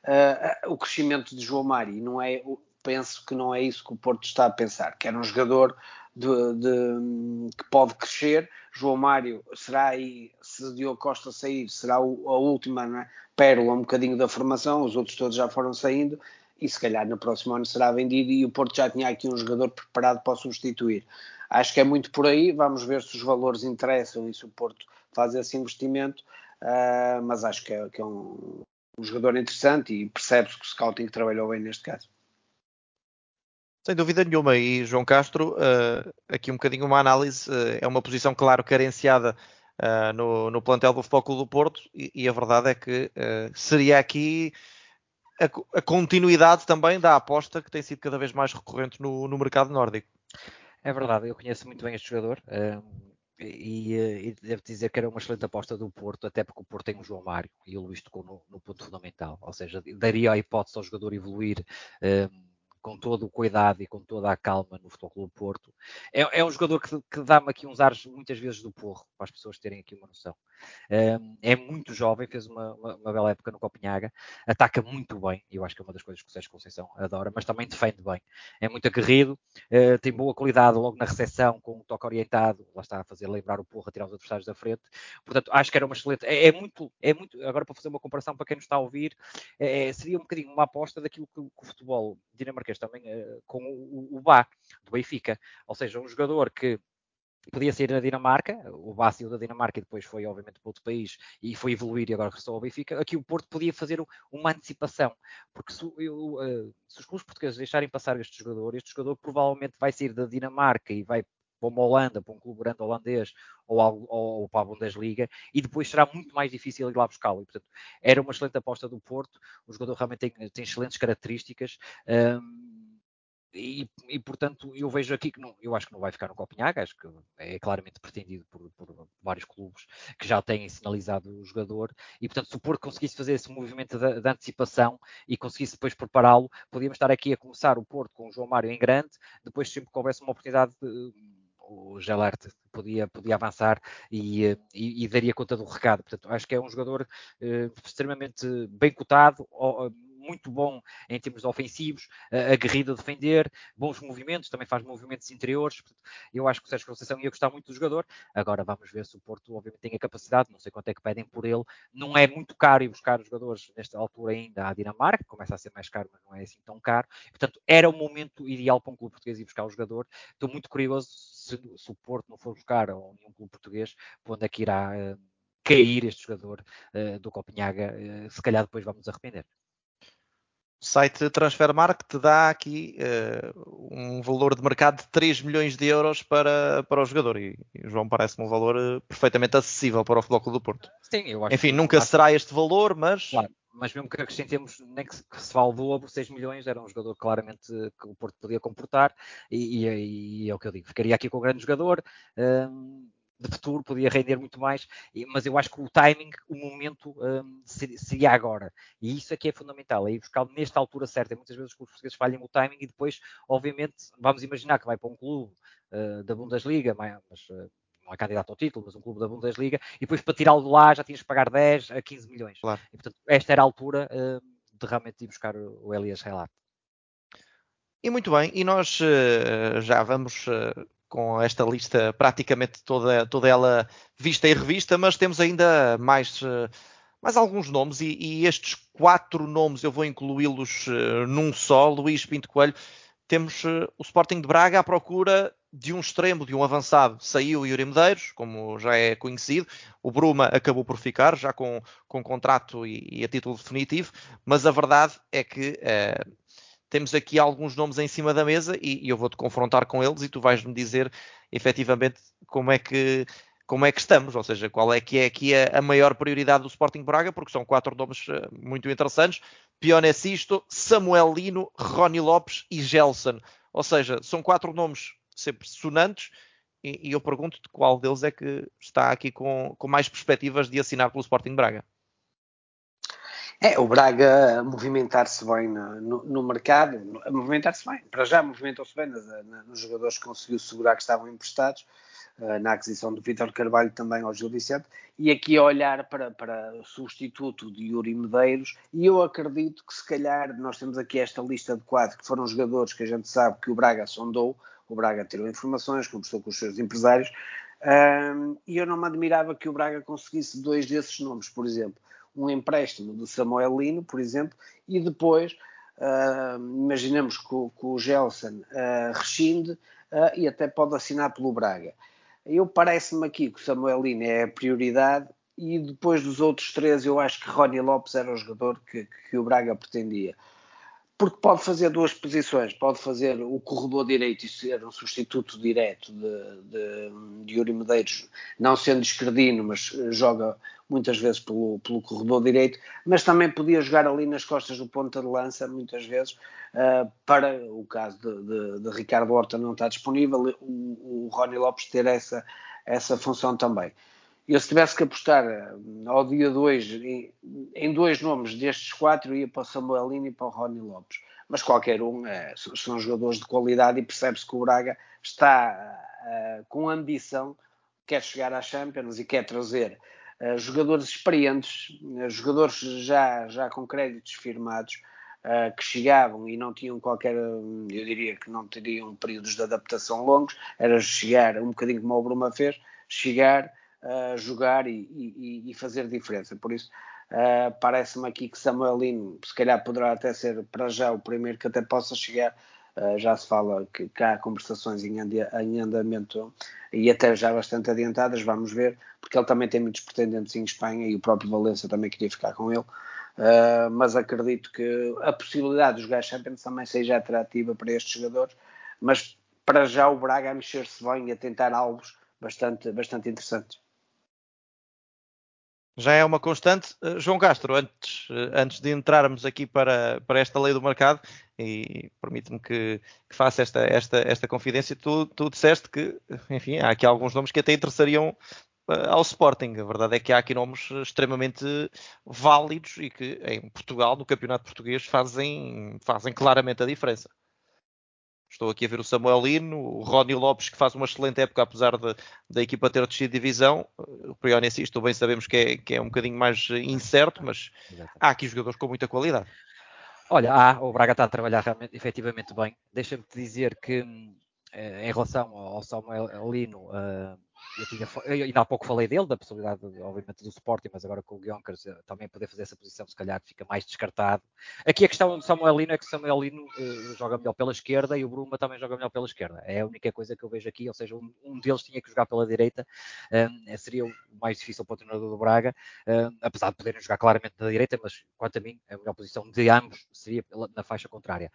uh, o crescimento de João Mário. Não é, penso que não é isso que o Porto está a pensar, que era um jogador de, de, que pode crescer. João Mário será aí, se Diogo Costa sair, será o, a última né, pérola, um bocadinho da formação, os outros todos já foram saindo. E se calhar no próximo ano será vendido e o Porto já tinha aqui um jogador preparado para substituir. Acho que é muito por aí. Vamos ver se os valores interessam e se o Porto faz esse investimento. Uh, mas acho que é, que é um, um, jogador interessante e percebe-se que o scouting trabalhou bem neste caso. Sem dúvida nenhuma, e João Castro, uh, aqui um bocadinho uma análise, uh, é uma posição, claro, carenciada no, no, plantel do Futebol do Porto, e, e, a verdade é que seria aqui a, a, continuidade também da aposta que tem sido cada vez mais recorrente no, no mercado nórdico. É verdade, eu conheço muito bem este jogador e, eh, e, devo dizer que era uma excelente aposta do Porto, até porque o Porto tem o João Mário e o Luís tocou no, no ponto fundamental, ou seja, daria a hipótese ao jogador evoluir um, com todo o cuidado e com toda a calma no Futebol Clube Porto. É, é um jogador que, que dá-me aqui uns ares muitas vezes do porro, para as pessoas terem aqui uma noção. É muito jovem, fez uma, uma, uma, bela época no Copenhaga, ataca muito bem, eu acho que é uma das coisas que o Sérgio Conceição adora, mas também defende bem. É muito aguerrido, uh, tem boa qualidade logo na recepção, com um toque orientado, lá está a fazer lembrar o porro, a tirar os adversários da frente. Portanto, acho que era uma excelente. É, é muito, é muito, agora para fazer uma comparação para quem nos está a ouvir, é, seria um bocadinho uma aposta daquilo que, que o futebol dinamarquês também, uh, com o, o Bá, do Benfica. Ou seja, um jogador que podia sair da Dinamarca, o Bá da Dinamarca e depois foi obviamente para outro país e foi evoluir e agora regressou ao Benfica, aqui o Porto podia fazer uma antecipação, porque se, eu, uh, se os clubes portugueses deixarem passar este jogador, este jogador provavelmente vai sair da Dinamarca e vai para uma Holanda, para um clube grande holandês ou, ou, ou para a Bundesliga e depois será muito mais difícil ir lá buscá-lo. Portanto, era uma excelente aposta do Porto, o jogador realmente tem, tem excelentes características. Um, e, e, portanto eu vejo aqui que não, eu acho que não vai ficar no Copenhaga, acho que é claramente pretendido por, por, vários clubes que já têm sinalizado o jogador e portanto o Porto conseguisse fazer esse movimento de, de antecipação e conseguisse depois prepará-lo, podíamos estar aqui a começar o Porto com o João Mário em grande, depois sempre que houvesse uma oportunidade de, o Gelert podia, podia avançar e, e, e, daria conta do recado. Portanto, acho que é um jogador eh, extremamente bem cotado, muito bom em termos ofensivos, aguerrido a defender, bons movimentos, também faz movimentos interiores. Portanto, eu acho que o Sérgio Conceição ia gostar muito do jogador. Agora vamos ver se o Porto, obviamente, tem a capacidade, não sei quanto é que pedem por ele. Não é muito caro ir buscar os jogadores nesta altura ainda à Dinamarca, começa a ser mais caro, mas não é assim tão caro. Portanto, era o momento ideal para um clube português ir buscar o jogador. Estou muito curioso se, se o Porto não for buscar ou nenhum clube português, para onde é que irá. Uh, cair este jogador uh, do Copenhaga, uh, se calhar depois vamos arrepender. O site Transfermarkt dá aqui uh, um valor de mercado de 3 milhões de euros para, para o jogador e, e João parece-me um valor uh, perfeitamente acessível para o Futebol Clube do Porto. Sim, eu acho Enfim, nunca será este valor, mas... Claro, mas mesmo que acrescentemos, nem que se, que se do dobro, 6 milhões, era um jogador claramente que o Porto podia comportar e, e, e é o que eu digo, ficaria aqui com um grande jogador... Uh, de futuro, podia render muito mais, mas eu acho que o timing, o momento um, seria agora. E isso aqui é, é fundamental, é ir buscar nesta altura certa. E muitas vezes os portugueses falham o timing e depois, obviamente, vamos imaginar que vai para um clube uh, da Bundesliga, mas uh, não é candidato ao título, mas um clube da Bundesliga, e depois para tirá-lo de lá já tinhas que pagar 10 a 15 milhões. Claro. E, portanto, esta era a altura uh, de realmente ir buscar o Elias Relato. E muito bem, e nós uh, já vamos uh, com esta lista praticamente toda, toda ela vista e revista, mas temos ainda mais, eh, mais alguns nomes e, e estes quatro nomes eu vou incluí-los eh, num só. Luís Pinto Coelho, temos eh, o Sporting de Braga à procura de um extremo, de um avançado. Saiu Yuri Medeiros, como já é conhecido. O Bruma acabou por ficar, já com, com contrato e, e a título definitivo. Mas a verdade é que temos aqui alguns nomes em cima da mesa e, e eu vou-te confrontar com eles e tu vais-me dizer efetivamente como é que como é que estamos, ou seja, qual é que é aqui a, a maior prioridade do Sporting Braga, porque são quatro nomes uh, muito interessantes, Pione Sisto, Samuel Lino, Rony Lopes e Gelson, ou seja, são quatro nomes sempre sonantes e, e eu pergunto-te qual deles é que está aqui com, com mais perspectivas de assinar pelo Sporting Braga. É, o Braga movimentar-se bem no, no, no mercado, movimentar-se bem, para já movimentou-se bem nos, nos jogadores que conseguiu segurar que estavam emprestados, eh, na aquisição do Vitor Carvalho também ao Gil Vicente, e aqui a olhar para, para o substituto de Yuri Medeiros, e eu acredito que se calhar nós temos aqui esta lista de quatro que foram jogadores que a gente sabe que o Braga sondou, o Braga tirou informações, conversou com os seus empresários, um, e eu não me admirava que o Braga conseguisse dois desses nomes, por exemplo um empréstimo do Samuel Lino, por exemplo, e depois uh, imaginemos que, que, o Gelson uh, rescinde uh, e até pode assinar pelo Braga. Eu parece-me aqui que o Samuel Lino é a prioridade e depois dos outros três eu acho que Rony Lopes era o jogador que, que o Braga pretendia porque pode fazer duas posições, pode fazer o corredor direito e ser um substituto direto de, de, de Yuri Medeiros, não sendo esquerdino, mas joga muitas vezes pelo, pelo corredor direito, mas também podia jogar ali nas costas do ponta de lança, muitas vezes, uh, para o caso de, de, de, Ricardo Horta não estar disponível, o, o Rony Lopes ter essa, essa função também. Eu, se tivesse que apostar ah, ao dia 2 em, em dois nomes destes quatro, ia para o Samuelino e para o Rony Lopes. mas qualquer um é, são jogadores de qualidade e percebe-se que o Braga está uh, com ambição, quer chegar à Champions e quer trazer uh, jogadores experientes, jogadores já, já com créditos firmados, que chegavam e não tinham qualquer, eu diria que não teriam períodos de adaptação longos, era chegar um bocadinho como o Bruma fez, chegar, jogar e, e, e fazer diferença. Por isso, Uh, Parece-me aqui que Samuelino, se calhar, poderá até ser para já o primeiro que até possa chegar. Uh, já se fala que, que há conversações em, em, andamento e até já bastante adiantadas, vamos ver, porque ele também tem muitos pretendentes em Espanha e o próprio Valência também queria ficar com ele. Uh, mas acredito que a possibilidade de jogar Champions também seja atrativa para estes jogadores. Mas para já o Braga a mexer-se bem e a tentar alvos bastante, bastante interessantes já é uma constante. Uh, João Castro, antes, uh, antes de entrarmos aqui para, para esta lei do mercado, e permite-me que, que, faça esta, esta, esta confidência, tu, tu disseste que, enfim, há aqui alguns nomes que até interessariam uh, ao Sporting. A verdade é que há aqui nomes extremamente válidos e que em Portugal, no campeonato português, fazem, fazem claramente a diferença. Estou aqui a ver o Samuel Lino, o Rony Lopes, que faz uma excelente época, apesar de, da equipa ter descido de divisão. O Prionessi, bem sabemos que é, que é um bocadinho mais incerto, mas há aqui jogadores com muita qualidade. Olha, há, o Braga está a trabalhar realmente, efetivamente bem. Deixa-me dizer que, eh, em relação ao Samuel Lino, uh, eu, tinha, eu ainda há pouco falei dele, da possibilidade, obviamente, do Sporting, mas agora com o Guioncas eh, também poder fazer essa posição, se calhar fica mais descartado. Aqui a questão do Samuel Lino é que o Samuel Lino uh, joga melhor pela esquerda e o Bruma também joga melhor pela esquerda. É a única coisa que eu vejo aqui, ou seja, um, um deles tinha que jogar pela direita, uh, seria o mais difícil para o treinador do Braga, apesar de poderem jogar claramente na direita, mas quanto a mim, a melhor posição de ambos seria na faixa contrária.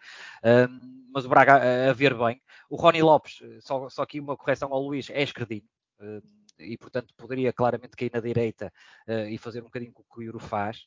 mas o Braga a ver bem. O Rony Lopes, só, só aqui uma correção ao Luís, é esquerdinho e, portanto, poderia claramente cair na direita uh, e fazer um bocadinho o que o Euro faz.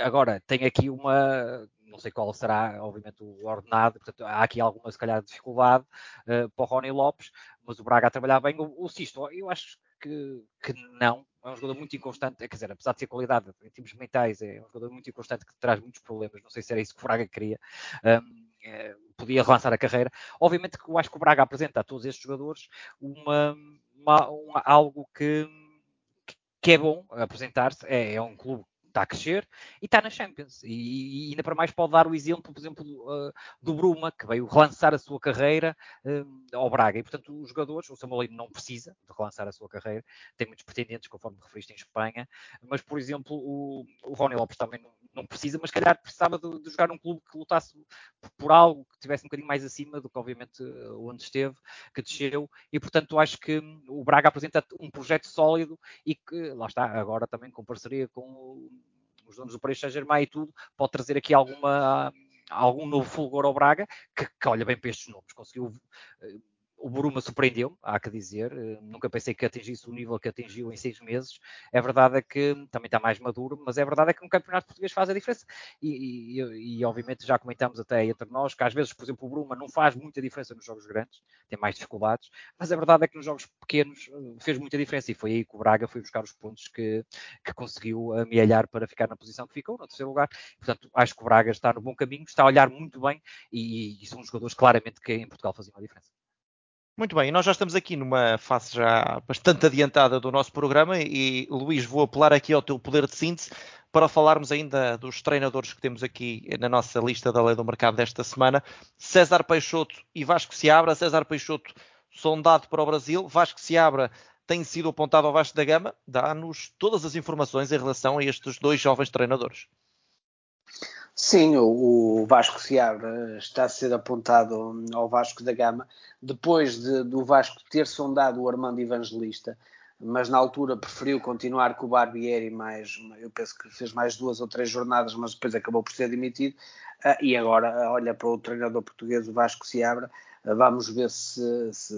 agora, tem aqui uma, não sei qual será, obviamente, o ordenado, portanto, há aqui alguma, se calhar, dificuldade uh, para o Rony Lopes, mas o Braga a trabalhar bem. O, o Sisto, eu acho que, que não, é um jogador muito inconstante, quer dizer, apesar de ter qualidade em termos mentais, é um jogador muito inconstante que traz muitos problemas. Não sei se era isso que o Braga queria. Um, podia relançar a carreira. Obviamente que eu acho que o Braga apresenta a todos estes jogadores uma, uma, uma algo que, que é bom apresentar-se. É, é um clube está a crescer e está na Champions. E, e, ainda para mais pode dar o exemplo, por exemplo, do, do Bruma, que veio relançar a sua carreira uh, ao Braga. E, portanto, os jogadores, o Samuelino não precisa de relançar a sua carreira, tem muitos pretendentes, conforme referiste em Espanha, mas, por exemplo, o, o Rony Lopes também não, não precisa, mas calhar precisava de, de, jogar num clube que lutasse por algo que tivesse um bocadinho mais acima do que, obviamente, onde esteve, que desceu, e portanto acho que o Braga apresenta um projeto sólido e que, lá está, agora também com parceria com os donos do Paris Saint-Germain e tudo, pode trazer aqui alguma algum novo fulgor ao Braga, que, que olha bem para estes nomes, conseguiu eh, o Buruma surpreendeu, há que dizer. Eh, nunca pensei que atingisse o nível que atingiu em seis meses. É verdade é que também está mais maduro, mas é verdade é que um campeonato português faz a diferença. E, e, e, obviamente já comentamos até entre nós que às vezes, por exemplo, o Buruma não faz muita diferença nos jogos grandes, tem mais dificuldades, mas a verdade é que nos jogos pequenos eh, fez muita diferença e foi aí que o Braga foi buscar os pontos que, que conseguiu amealhar para ficar na posição que ficou, no terceiro lugar. Portanto, acho que o Braga está no bom caminho, está a olhar muito bem e, e são jogadores claramente que em Portugal faziam a diferença. Muito bem, nós já estamos aqui numa fase já bastante adiantada do nosso programa e, Luís, vou apelar aqui ao teu poder de síntese para falarmos ainda dos treinadores que temos aqui na nossa lista da Lei do Mercado desta semana. César Peixoto e Vasco Seabra. César Peixoto sondado para o Brasil. Vasco Seabra tem sido apontado ao Vasco da Gama. Dá-nos todas as informações em relação a estes dois jovens treinadores. Sim, o, Vasco Seabra está a ser apontado ao Vasco da Gama, depois de, do Vasco ter sondado o Armando Evangelista, mas na altura preferiu continuar com o Barbieri mais, eu penso que fez mais duas ou três jornadas, mas depois acabou por ser demitido, ah, e agora olha para o treinador português, o Vasco Seabra, ah, vamos ver se... se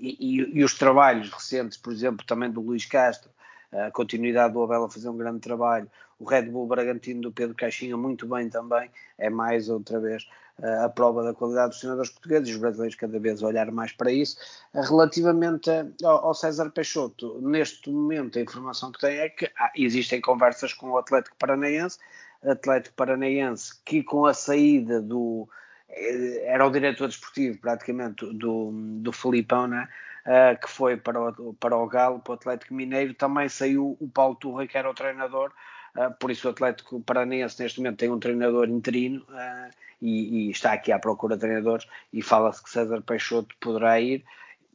e, e, e, os trabalhos recentes, por exemplo, também do Luís Castro, a continuidade do Abel a fazer um grande trabalho, o Red Bull Bragantino do Pedro Caixinha muito bem também, é mais outra vez uh, a prova da qualidade dos treinadores portugueses, os brasileiros cada vez olhar mais para isso. Uh, relativamente ao, César Peixoto, neste momento a informação que tem é que existem conversas com o Atlético Paranaense, Atlético Paranaense, que com a saída do. Eh, era o diretor desportivo, praticamente, do, do Filipão, né? Uh, que foi para o, para o Galo, para o Atlético Mineiro. Também saiu o Paulo Turra, que era o treinador. Uh, por isso, o Atlético Paranaense, neste momento, tem um treinador interino uh, e, e, está aqui à procura de treinadores. E fala-se que César Peixoto poderá ir.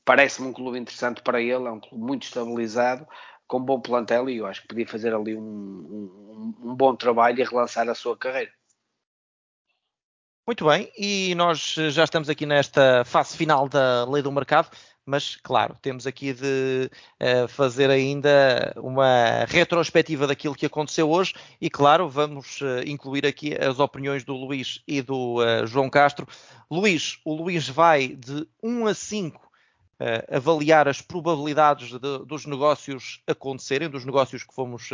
Parece-me um clube interessante para ele, é um clube muito estabilizado com bom plantel e eu acho que podia fazer ali um, um, um bom trabalho e relançar a sua carreira. Muito bem, e nós já estamos aqui nesta fase final da lei do mercado, mas claro, temos aqui de uh, fazer ainda uma retrospectiva daquilo que aconteceu hoje e claro, vamos uh, incluir aqui as opiniões do Luís e do uh, João Castro. Luís, o Luís vai de 1 a 5 uh, avaliar as probabilidades de, dos negócios acontecerem, dos negócios que fomos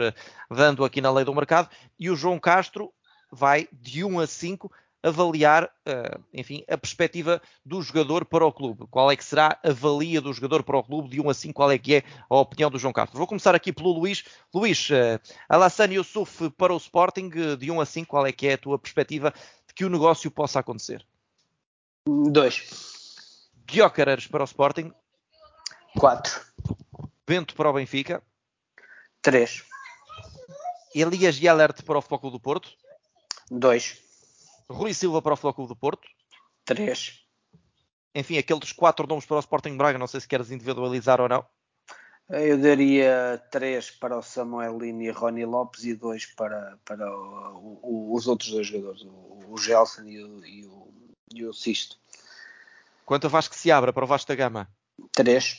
dando aqui na lei do mercado, e o João Castro vai de 1 a 5 avaliar, uh, enfim, a perspectiva do jogador para o clube. Qual é que será a valia do jogador para o clube de 1 a 5? Qual é que é a opinião do João Castro? Vou começar aqui pelo Luís. Luís, uh, Alassane Youssouf para o Sporting, de 1 a 5, qual é que é a tua perspectiva de que o negócio possa acontecer? 2. Gyökeres para o Sporting. 4. Bento para o Benfica. 3. Elias Yelert para o Futebol do Porto. 2. Rui Silva para o Futebol do Porto. 3. Enfim, aqueles quatro nomes para o Sporting Braga, não sei se queres individualizar ou não. Eu daria 3 para o Samuelino e Rony Lopes e 2 para, para o, o, os outros dois jogadores, o, o Gelson e o, e o, e o Sisto. Quanto a Vasco se abra para o Vasco da Gama? 3.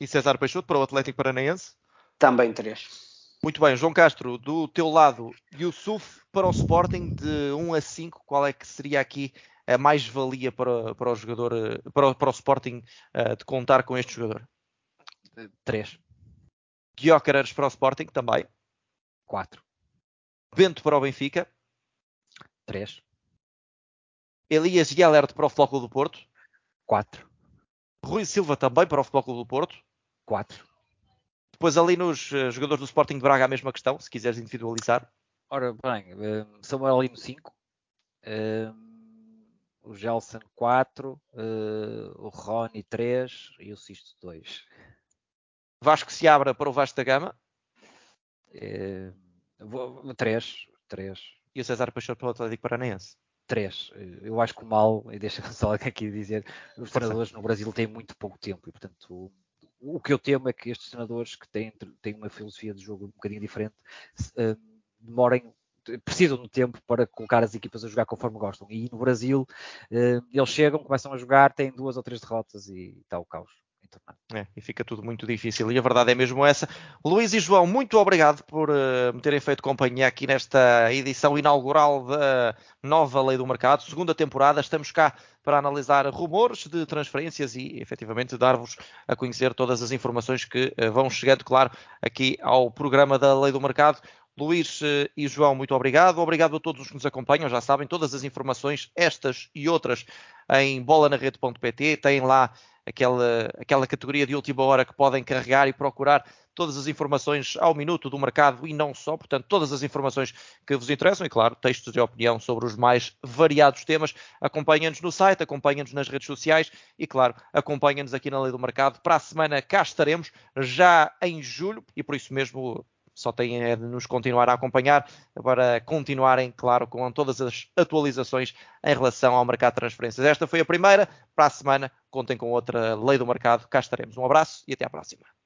E César Peixoto para o Atlético Paranaense? Também 3. Muito bem, João Castro, do teu lado, Yusuf para o Sporting de 1 a 5, qual é que seria aqui a mais-valia para, para o jogador, para, para o Sporting uh, de contar com este jogador? 3. Guiocareres para o Sporting também? 4. Bento para o Benfica? 3. Elias Yelert para o Flóculo do Porto? 4. Rui Silva também para o Futebol Clube do Porto. 4. Depois ali nos uh, jogadores do Sporting de Braga a mesma questão, se quiseres individualizar. Ora bem, uh, Samuel Lino 5. Uh, o Gelson 4. Uh, o Rony 3 e o Sisto 2. Vasco se abra para o Vasco da Gama. 3. 3. E o César Peixoto para o Atlético Paranaense três. Eu acho que o mal, e deixa só aqui dizer, os treinadores no Brasil têm muito pouco tempo e, portanto, o, que eu temo é que estes treinadores que têm, têm uma filosofia de jogo um bocadinho diferente uh, demorem precisam de tempo para colocar as equipas a jogar conforme gostam. E no Brasil, uh, eles chegam, começam a jogar, têm duas ou três derrotas e está o caos. É, e fica tudo muito difícil. E a verdade é mesmo essa. Luís e João, muito obrigado por uh, me terem feito companhia aqui nesta edição inaugural da nova Lei do Mercado, segunda temporada. Estamos cá para analisar rumores de transferências e, efetivamente, dar-vos a conhecer todas as informações que uh, vão chegando, claro, aqui ao programa da Lei do Mercado. Luís uh, e João, muito obrigado. Obrigado a todos os que nos acompanham. Já sabem, todas as informações, estas e outras, em bolanarede.pt. Têm lá aquela, aquela categoria de última hora que podem carregar e procurar todas as informações ao minuto do mercado e não só, portanto, todas as informações que vos interessam e, claro, textos de opinião sobre os mais variados temas. Acompanhem-nos no site, acompanhem-nos nas redes sociais e, claro, acompanhem-nos aqui na Lei do Mercado. Para a semana cá estaremos, já em julho, e por isso mesmo só têm é de nos continuar a acompanhar para continuarem, claro, com todas as atualizações em relação ao mercado de transferências. Esta foi a primeira. Para a semana, contem com outra lei do mercado. Cá estaremos. Um abraço e até à próxima.